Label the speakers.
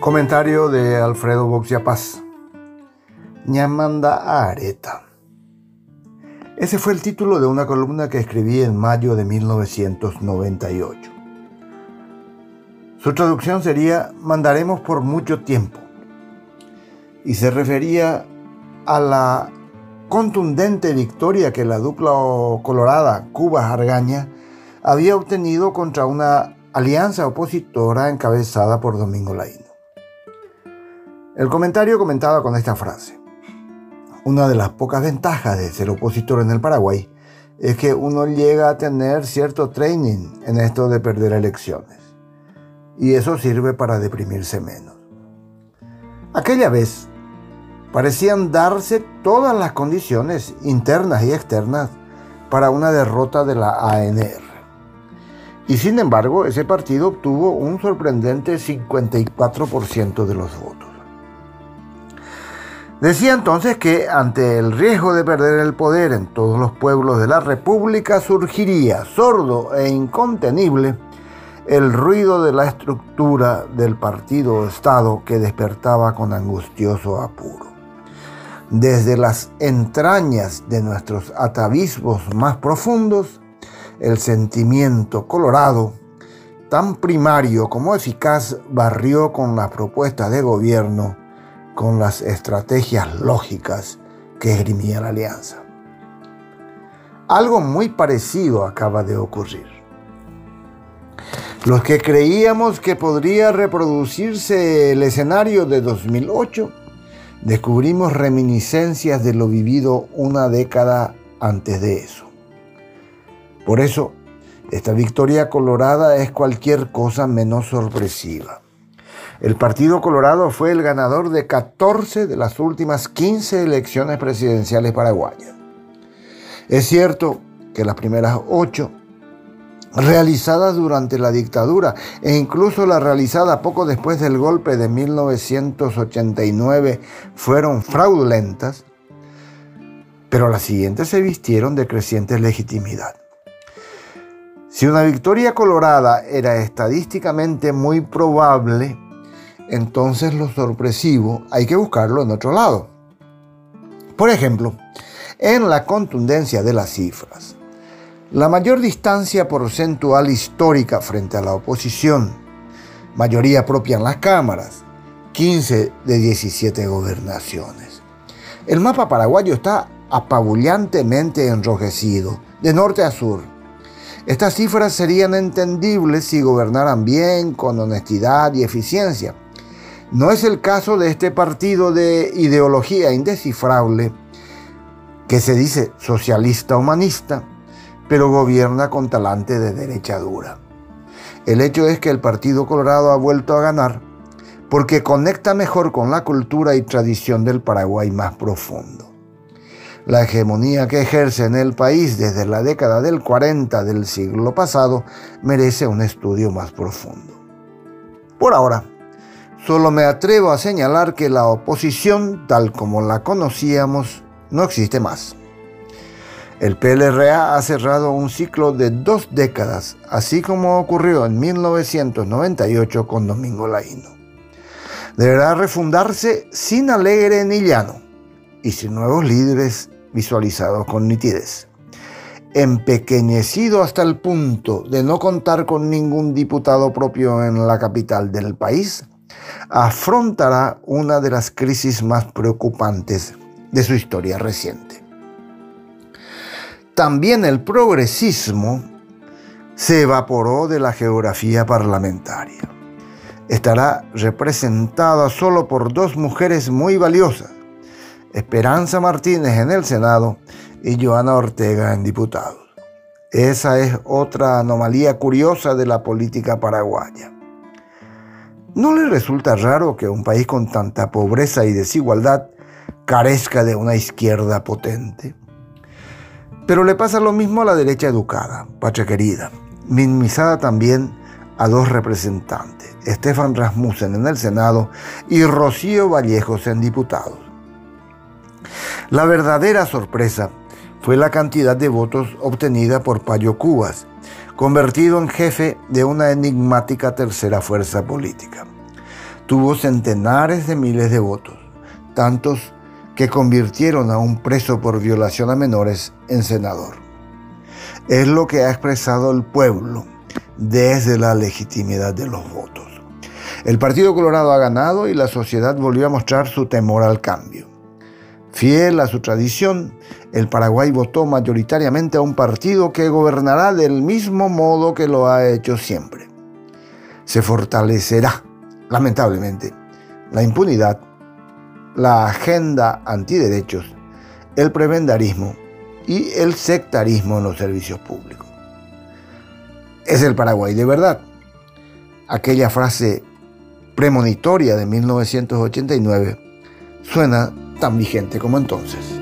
Speaker 1: Comentario de Alfredo Boxia Paz. Ñamanda Areta. Ese fue el título de una columna que escribí en mayo de 1998. Su traducción sería Mandaremos por mucho tiempo y se refería a la contundente victoria que la dupla colorada Cuba-Argaña había obtenido contra una alianza opositora encabezada por Domingo Laíno. El comentario comentaba con esta frase. Una de las pocas ventajas de ser opositor en el Paraguay es que uno llega a tener cierto training en esto de perder elecciones y eso sirve para deprimirse menos. Aquella vez parecían darse todas las condiciones internas y externas para una derrota de la ANR. Y sin embargo, ese partido obtuvo un sorprendente 54% de los votos. Decía entonces que ante el riesgo de perder el poder en todos los pueblos de la República surgiría sordo e incontenible el ruido de la estructura del partido Estado que despertaba con angustioso apuro. Desde las entrañas de nuestros atavismos más profundos, el sentimiento colorado, tan primario como eficaz, barrió con las propuestas de gobierno, con las estrategias lógicas que esgrimía la alianza. Algo muy parecido acaba de ocurrir. Los que creíamos que podría reproducirse el escenario de 2008, descubrimos reminiscencias de lo vivido una década antes de eso. Por eso, esta victoria colorada es cualquier cosa menos sorpresiva. El Partido Colorado fue el ganador de 14 de las últimas 15 elecciones presidenciales paraguayas. Es cierto que las primeras 8 realizadas durante la dictadura e incluso la realizada poco después del golpe de 1989 fueron fraudulentas, pero las siguientes se vistieron de creciente legitimidad. Si una victoria colorada era estadísticamente muy probable, entonces lo sorpresivo hay que buscarlo en otro lado. Por ejemplo, en la contundencia de las cifras. La mayor distancia porcentual histórica frente a la oposición, mayoría propia en las cámaras, 15 de 17 gobernaciones. El mapa paraguayo está apabullantemente enrojecido, de norte a sur. Estas cifras serían entendibles si gobernaran bien, con honestidad y eficiencia. No es el caso de este partido de ideología indescifrable que se dice socialista humanista pero gobierna con talante de derecha dura. El hecho es que el Partido Colorado ha vuelto a ganar porque conecta mejor con la cultura y tradición del Paraguay más profundo. La hegemonía que ejerce en el país desde la década del 40 del siglo pasado merece un estudio más profundo. Por ahora, solo me atrevo a señalar que la oposición, tal como la conocíamos, no existe más. El PLRA ha cerrado un ciclo de dos décadas, así como ocurrió en 1998 con Domingo Laíno. Deberá refundarse sin alegre ni llano y sin nuevos líderes visualizados con nitidez. Empequeñecido hasta el punto de no contar con ningún diputado propio en la capital del país, afrontará una de las crisis más preocupantes de su historia reciente también el progresismo se evaporó de la geografía parlamentaria. Estará representada solo por dos mujeres muy valiosas, Esperanza Martínez en el Senado y Joana Ortega en diputados. Esa es otra anomalía curiosa de la política paraguaya. ¿No le resulta raro que un país con tanta pobreza y desigualdad carezca de una izquierda potente? Pero le pasa lo mismo a la derecha educada, pacha querida, minimizada también a dos representantes, Estefan Rasmussen en el Senado y Rocío Vallejos en diputados. La verdadera sorpresa fue la cantidad de votos obtenida por Payo Cubas, convertido en jefe de una enigmática tercera fuerza política. tuvo centenares de miles de votos, tantos que convirtieron a un preso por violación a menores en senador. Es lo que ha expresado el pueblo desde la legitimidad de los votos. El Partido Colorado ha ganado y la sociedad volvió a mostrar su temor al cambio. Fiel a su tradición, el Paraguay votó mayoritariamente a un partido que gobernará del mismo modo que lo ha hecho siempre. Se fortalecerá, lamentablemente, la impunidad, la agenda antiderechos, el prebendarismo y el sectarismo en los servicios públicos. Es el Paraguay de verdad. Aquella frase premonitoria de 1989 suena tan vigente como entonces.